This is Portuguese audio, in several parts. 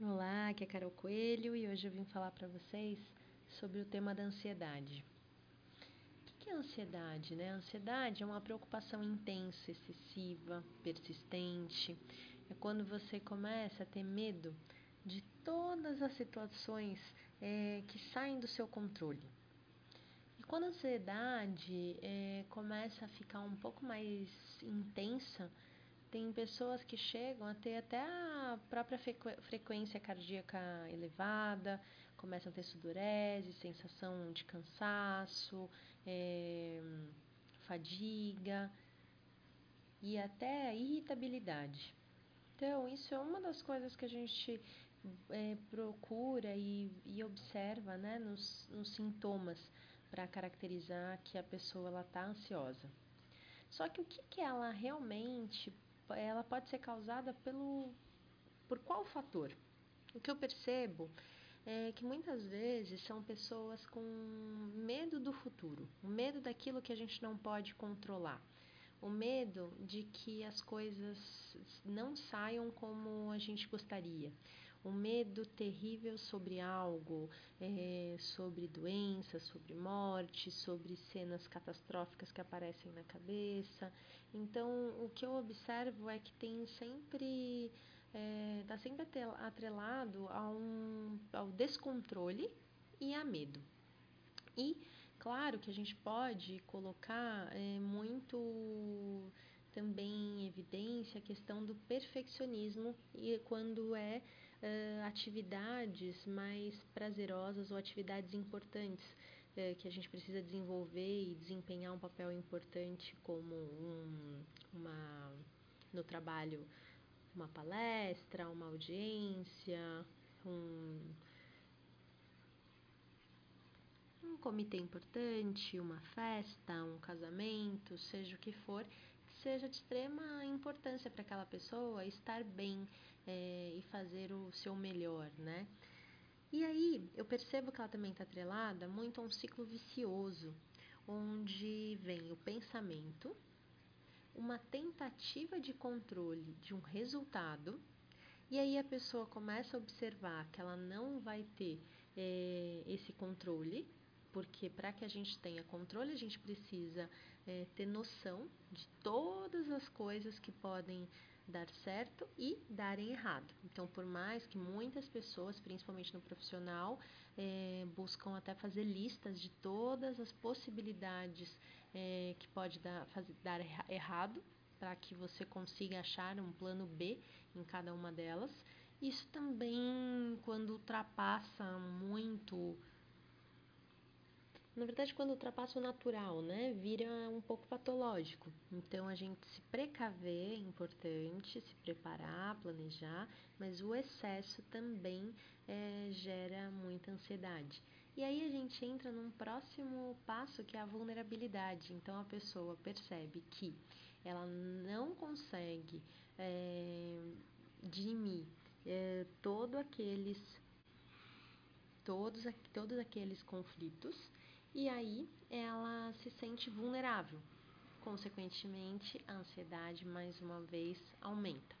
Olá, aqui é Carol Coelho e hoje eu vim falar para vocês sobre o tema da ansiedade. O que é ansiedade? Né? A ansiedade é uma preocupação intensa, excessiva, persistente. É quando você começa a ter medo de todas as situações é, que saem do seu controle. E quando a ansiedade é, começa a ficar um pouco mais intensa, tem pessoas que chegam a ter até a própria frequência cardíaca elevada, começam a ter sudorese, sensação de cansaço, é, fadiga e até irritabilidade. Então, isso é uma das coisas que a gente é, procura e, e observa né, nos, nos sintomas para caracterizar que a pessoa está ansiosa. Só que o que, que ela realmente ela pode ser causada pelo por qual fator? O que eu percebo é que muitas vezes são pessoas com medo do futuro, o medo daquilo que a gente não pode controlar, o medo de que as coisas não saiam como a gente gostaria, um medo terrível sobre algo, é, sobre doença, sobre morte, sobre cenas catastróficas que aparecem na cabeça. Então, o que eu observo é que tem sempre está é, tá sempre atrelado a um, ao descontrole e a medo. E claro que a gente pode colocar é, muito também em evidência a questão do perfeccionismo e quando é uh, atividades mais prazerosas ou atividades importantes uh, que a gente precisa desenvolver e desempenhar um papel importante como um, uma no trabalho uma palestra, uma audiência, um, um comitê importante, uma festa, um casamento, seja o que for, seja de extrema importância para aquela pessoa estar bem é, e fazer o seu melhor, né? E aí eu percebo que ela também está atrelada muito a um ciclo vicioso, onde vem o pensamento, uma tentativa de controle de um resultado, e aí a pessoa começa a observar que ela não vai ter é, esse controle, porque para que a gente tenha controle, a gente precisa é, ter noção de todas as coisas que podem dar certo e darem errado. Então, por mais que muitas pessoas, principalmente no profissional, é, buscam até fazer listas de todas as possibilidades é, que pode dar, fazer, dar errado, para que você consiga achar um plano B em cada uma delas. Isso também, quando ultrapassa muito na verdade, quando ultrapassa o natural, né, vira um pouco patológico. Então, a gente se precaver é importante, se preparar, planejar, mas o excesso também é, gera muita ansiedade. E aí a gente entra num próximo passo que é a vulnerabilidade. Então, a pessoa percebe que ela não consegue é, dimir é, todo aqueles todos, todos aqueles conflitos e aí ela se sente vulnerável. Consequentemente, a ansiedade mais uma vez aumenta.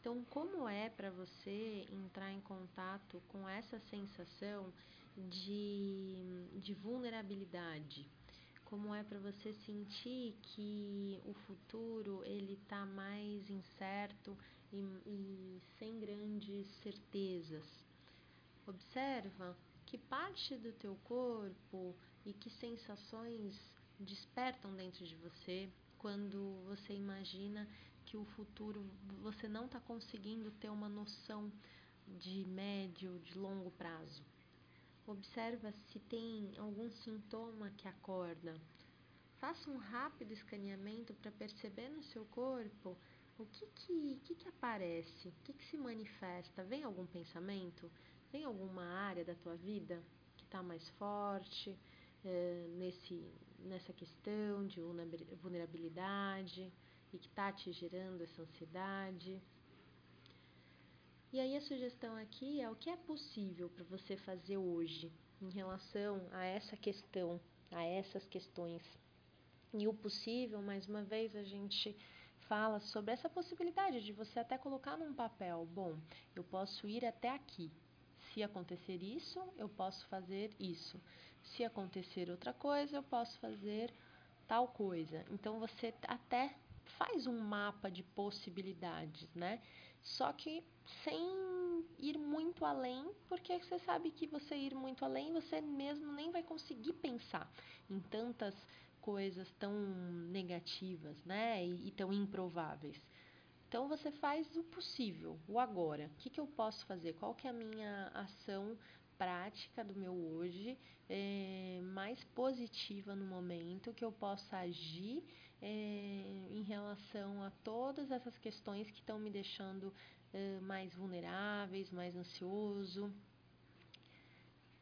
Então, como é para você entrar em contato com essa sensação de, de vulnerabilidade? Como é para você sentir que o futuro ele está mais incerto e, e sem grandes certezas? Observa que parte do teu corpo e que sensações despertam dentro de você quando você imagina que o futuro você não está conseguindo ter uma noção de médio, de longo prazo. Observa se tem algum sintoma que acorda. Faça um rápido escaneamento para perceber no seu corpo o que que, que, que aparece, o que, que se manifesta. Vem algum pensamento? Vem alguma área da tua vida que está mais forte? é, nesse, nessa questão de vulnerabilidade e que está te gerando essa ansiedade. E aí a sugestão aqui é o que é possível para você fazer hoje em relação a essa questão, a essas questões. E o possível, mais uma vez, a gente fala sobre essa possibilidade de você até colocar num papel: bom, eu posso ir até aqui. Se acontecer isso, eu posso fazer isso. Se acontecer outra coisa, eu posso fazer tal coisa. Então você até faz um mapa de possibilidades, né? Só que sem ir muito além, porque você sabe que você ir muito além, você mesmo nem vai conseguir pensar em tantas coisas tão negativas, né? E, e tão improváveis. Então você faz o possível, o agora. O que, que eu posso fazer? Qual que é a minha ação prática do meu hoje é, mais positiva no momento que eu possa agir é, em relação a todas essas questões que estão me deixando é, mais vulneráveis, mais ansioso.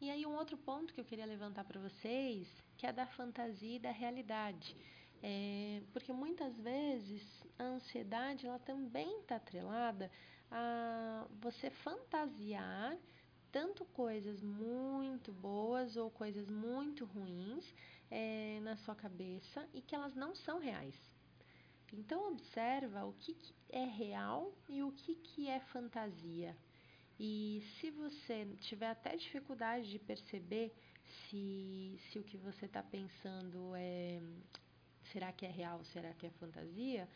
E aí um outro ponto que eu queria levantar para vocês, que é da fantasia e da realidade. É, porque muitas vezes a ansiedade ela também está atrelada a você fantasiar tanto coisas muito boas ou coisas muito ruins é, na sua cabeça e que elas não são reais. Então observa o que, que é real e o que, que é fantasia. E se você tiver até dificuldade de perceber se, se o que você está pensando é será que é real, será que é fantasia,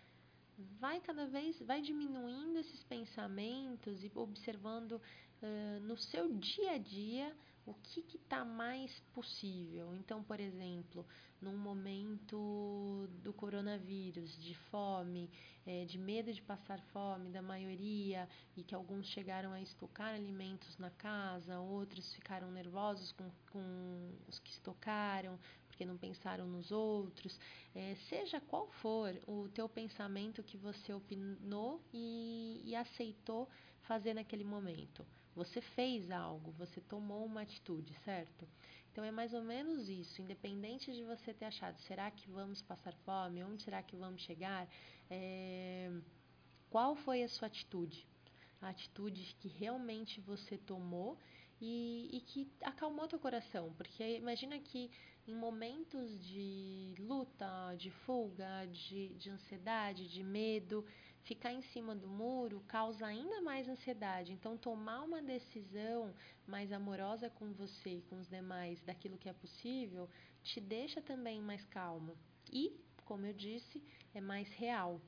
vai cada vez, vai diminuindo esses pensamentos e observando uh, no seu dia a dia o que está mais possível. Então, por exemplo, num momento do coronavírus, de fome, é, de medo de passar fome da maioria, e que alguns chegaram a estocar alimentos na casa, outros ficaram nervosos com, com os que estocaram, porque não pensaram nos outros. É, seja qual for o teu pensamento que você opinou e, e aceitou fazer naquele momento. Você fez algo, você tomou uma atitude, certo? Então é mais ou menos isso, independente de você ter achado, será que vamos passar fome? Onde será que vamos chegar? É... Qual foi a sua atitude? A atitude que realmente você tomou e, e que acalmou teu coração, porque imagina que em momentos de luta, de fuga, de, de ansiedade, de medo, ficar em cima do muro causa ainda mais ansiedade. Então, tomar uma decisão mais amorosa com você e com os demais daquilo que é possível te deixa também mais calmo e, como eu disse, é mais real.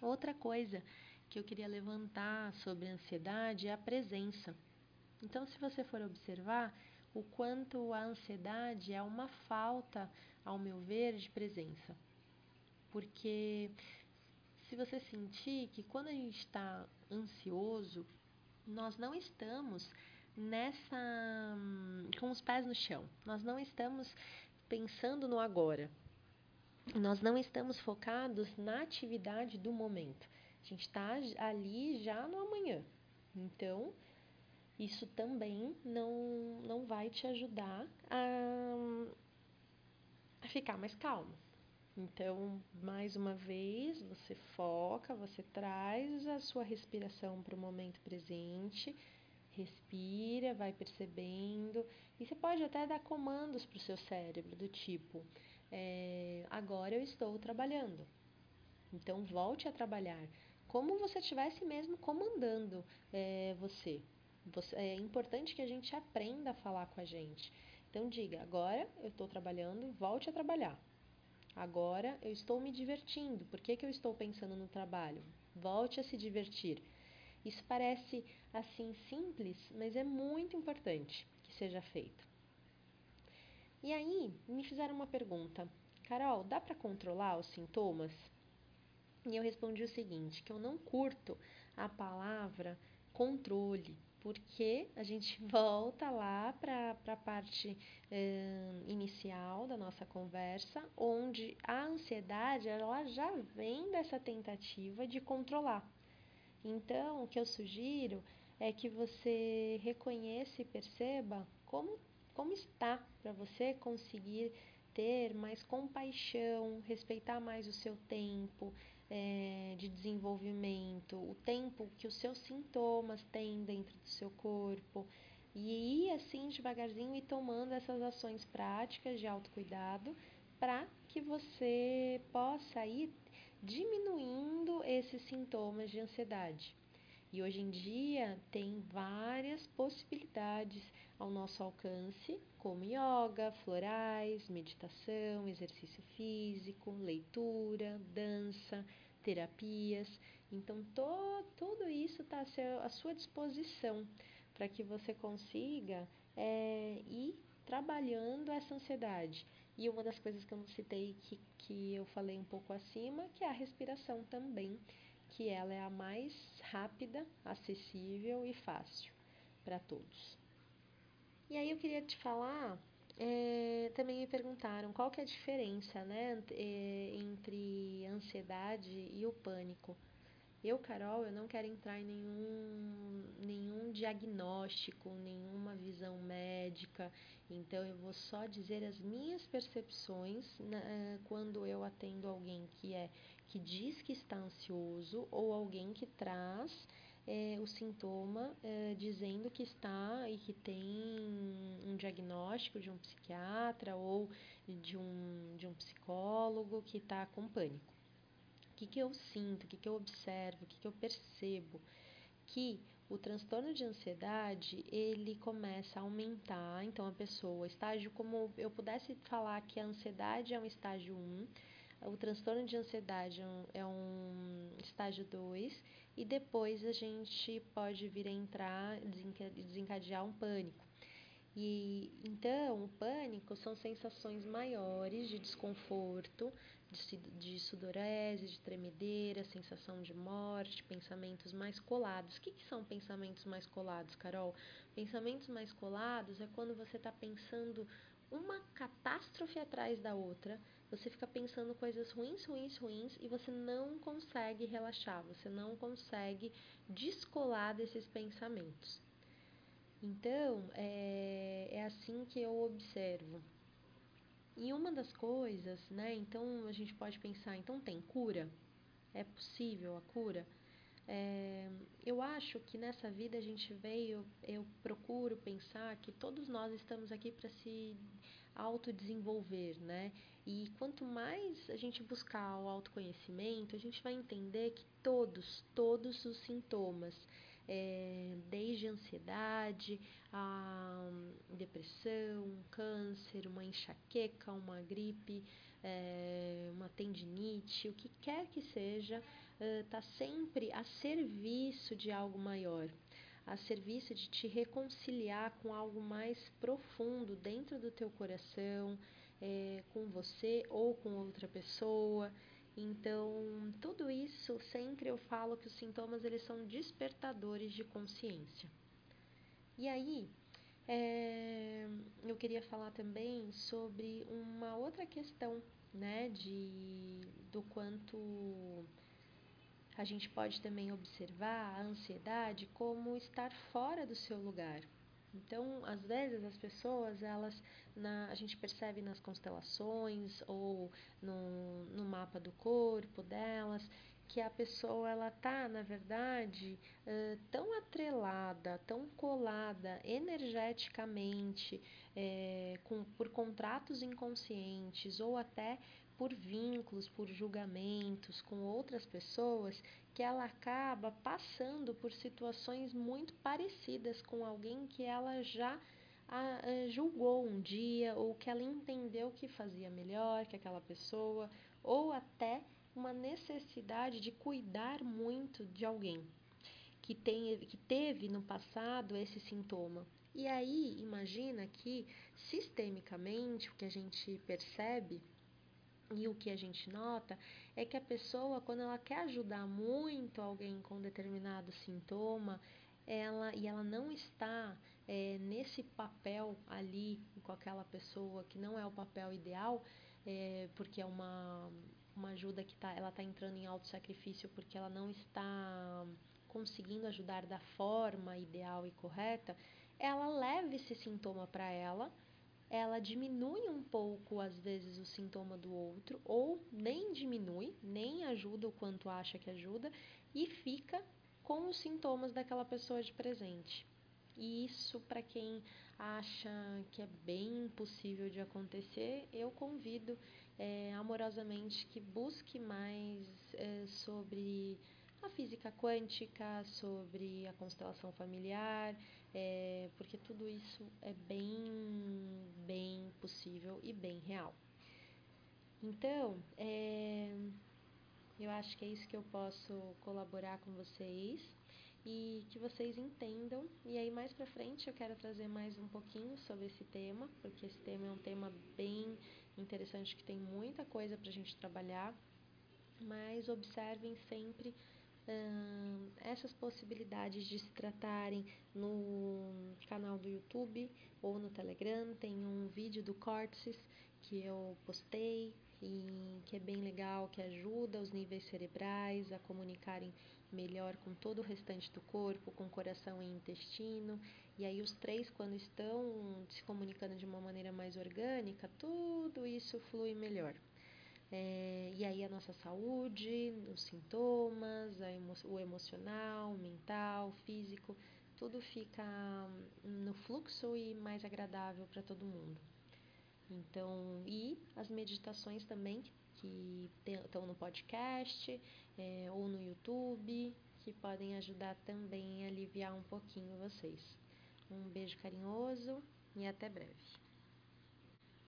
Outra coisa que eu queria levantar sobre a ansiedade é a presença. Então, se você for observar o quanto a ansiedade é uma falta, ao meu ver, de presença. Porque se você sentir que quando a gente está ansioso, nós não estamos nessa com os pés no chão. Nós não estamos pensando no agora. Nós não estamos focados na atividade do momento. A gente está ali já no amanhã. Então, isso também não, não vai te ajudar a, a ficar mais calmo. Então, mais uma vez, você foca, você traz a sua respiração para o momento presente, respira, vai percebendo, e você pode até dar comandos para o seu cérebro, do tipo: é, agora eu estou trabalhando. Então, volte a trabalhar, como você estivesse mesmo comandando é, você. Você, é importante que a gente aprenda a falar com a gente. Então diga, agora eu estou trabalhando, volte a trabalhar. Agora eu estou me divertindo. Por que, que eu estou pensando no trabalho? Volte a se divertir. Isso parece assim simples, mas é muito importante que seja feito. E aí me fizeram uma pergunta: Carol, dá para controlar os sintomas? E eu respondi o seguinte: que eu não curto a palavra controle porque a gente volta lá para a parte eh, inicial da nossa conversa, onde a ansiedade ela já vem dessa tentativa de controlar. Então, o que eu sugiro é que você reconheça e perceba como, como está para você conseguir ter mais compaixão, respeitar mais o seu tempo, é, de desenvolvimento, o tempo que os seus sintomas têm dentro do seu corpo e ir assim devagarzinho e tomando essas ações práticas de autocuidado para que você possa ir diminuindo esses sintomas de ansiedade. E hoje em dia tem várias possibilidades ao nosso alcance, como yoga, florais, meditação, exercício físico, leitura, dança, terapias. Então, to, tudo isso está à sua disposição para que você consiga é, ir trabalhando essa ansiedade. E uma das coisas que eu citei, que, que eu falei um pouco acima, que é a respiração também, que ela é a mais rápida, acessível e fácil para todos. E aí eu queria te falar, é, também me perguntaram qual que é a diferença né, é, entre ansiedade e o pânico. Eu, Carol, eu não quero entrar em nenhum, nenhum diagnóstico, nenhuma visão médica, então eu vou só dizer as minhas percepções né, quando eu atendo alguém que é que diz que está ansioso ou alguém que traz é, o sintoma é, dizendo que está e que tem um diagnóstico de um psiquiatra ou de um, de um psicólogo que está com pânico que, que eu sinto, o que, que eu observo, o que, que eu percebo, que o transtorno de ansiedade ele começa a aumentar. Então, a pessoa, estágio como eu pudesse falar que a ansiedade é um estágio 1, o transtorno de ansiedade é um, é estágio 2, e depois a gente pode vir a entrar, desencadear um pânico. E então, o pânico são sensações maiores de desconforto, de, de sudorese, de tremedeira, sensação de morte, pensamentos mais colados. O que, que são pensamentos mais colados, Carol? Pensamentos mais colados é quando você está pensando uma catástrofe atrás da outra, você fica pensando coisas ruins, ruins, ruins e você não consegue relaxar, você não consegue descolar desses pensamentos. Então, é, é assim que eu observo. E uma das coisas, né? Então a gente pode pensar, então tem cura? É possível a cura? É, eu acho que nessa vida a gente veio, eu procuro pensar que todos nós estamos aqui para se autodesenvolver, né? E quanto mais a gente buscar o autoconhecimento, a gente vai entender que todos, todos os sintomas, é, desde ansiedade, a depressão, câncer, uma enxaqueca, uma gripe, é, uma tendinite, o que quer que seja, está é, sempre a serviço de algo maior, a serviço de te reconciliar com algo mais profundo dentro do teu coração, é, com você ou com outra pessoa. Então, tudo isso sempre eu falo que os sintomas eles são despertadores de consciência. E aí, é, eu queria falar também sobre uma outra questão, né, de do quanto a gente pode também observar a ansiedade como estar fora do seu lugar. Então, às vezes as pessoas, elas, na, a gente percebe nas constelações ou no, no mapa do corpo delas, que a pessoa ela tá, na verdade, tão atrelada, tão colada energeticamente é, com, por contratos inconscientes ou até por vínculos, por julgamentos com outras pessoas, que ela acaba passando por situações muito parecidas com alguém que ela já a, a, julgou um dia ou que ela entendeu que fazia melhor que aquela pessoa ou até uma necessidade de cuidar muito de alguém que, tem, que teve no passado esse sintoma. E aí, imagina que sistemicamente o que a gente percebe e o que a gente nota é que a pessoa, quando ela quer ajudar muito alguém com determinado sintoma, ela e ela não está é, nesse papel ali com aquela pessoa que não é o papel ideal, é, porque é uma, uma ajuda que tá, ela está entrando em auto sacrifício porque ela não está conseguindo ajudar da forma ideal e correta, ela leva esse sintoma para ela ela diminui um pouco, às vezes, o sintoma do outro, ou nem diminui, nem ajuda o quanto acha que ajuda, e fica com os sintomas daquela pessoa de presente. E isso, para quem acha que é bem impossível de acontecer, eu convido é, amorosamente que busque mais é, sobre a física quântica, sobre a constelação familiar, é, porque tudo isso é bem, bem possível e bem real. Então, é, eu acho que é isso que eu posso colaborar com vocês e que vocês entendam. E aí mais para frente eu quero trazer mais um pouquinho sobre esse tema, porque esse tema é um tema bem interessante que tem muita coisa para a gente trabalhar. Mas observem sempre essas possibilidades de se tratarem no canal do YouTube ou no Telegram. Tem um vídeo do Córtices que eu postei e que é bem legal, que ajuda os níveis cerebrais a comunicarem melhor com todo o restante do corpo, com coração e intestino. E aí os três, quando estão se comunicando de uma maneira mais orgânica, tudo isso flui melhor. É, e aí a nossa saúde, os sintomas, emo o emocional, mental, físico, tudo fica no fluxo e mais agradável para todo mundo. Então, e as meditações também que estão no podcast é, ou no YouTube, que podem ajudar também a aliviar um pouquinho vocês. Um beijo carinhoso e até breve.